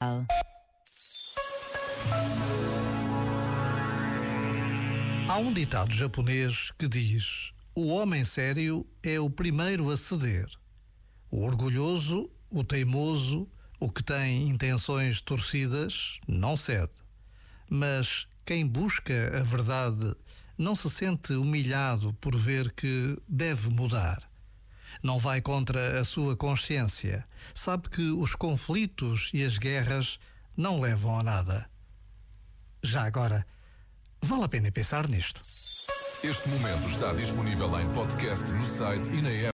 Há um ditado japonês que diz: O homem sério é o primeiro a ceder. O orgulhoso, o teimoso, o que tem intenções torcidas, não cede. Mas quem busca a verdade não se sente humilhado por ver que deve mudar. Não vai contra a sua consciência. Sabe que os conflitos e as guerras não levam a nada. Já agora, vale a pena pensar nisto. Este momento está disponível em podcast no site e na app.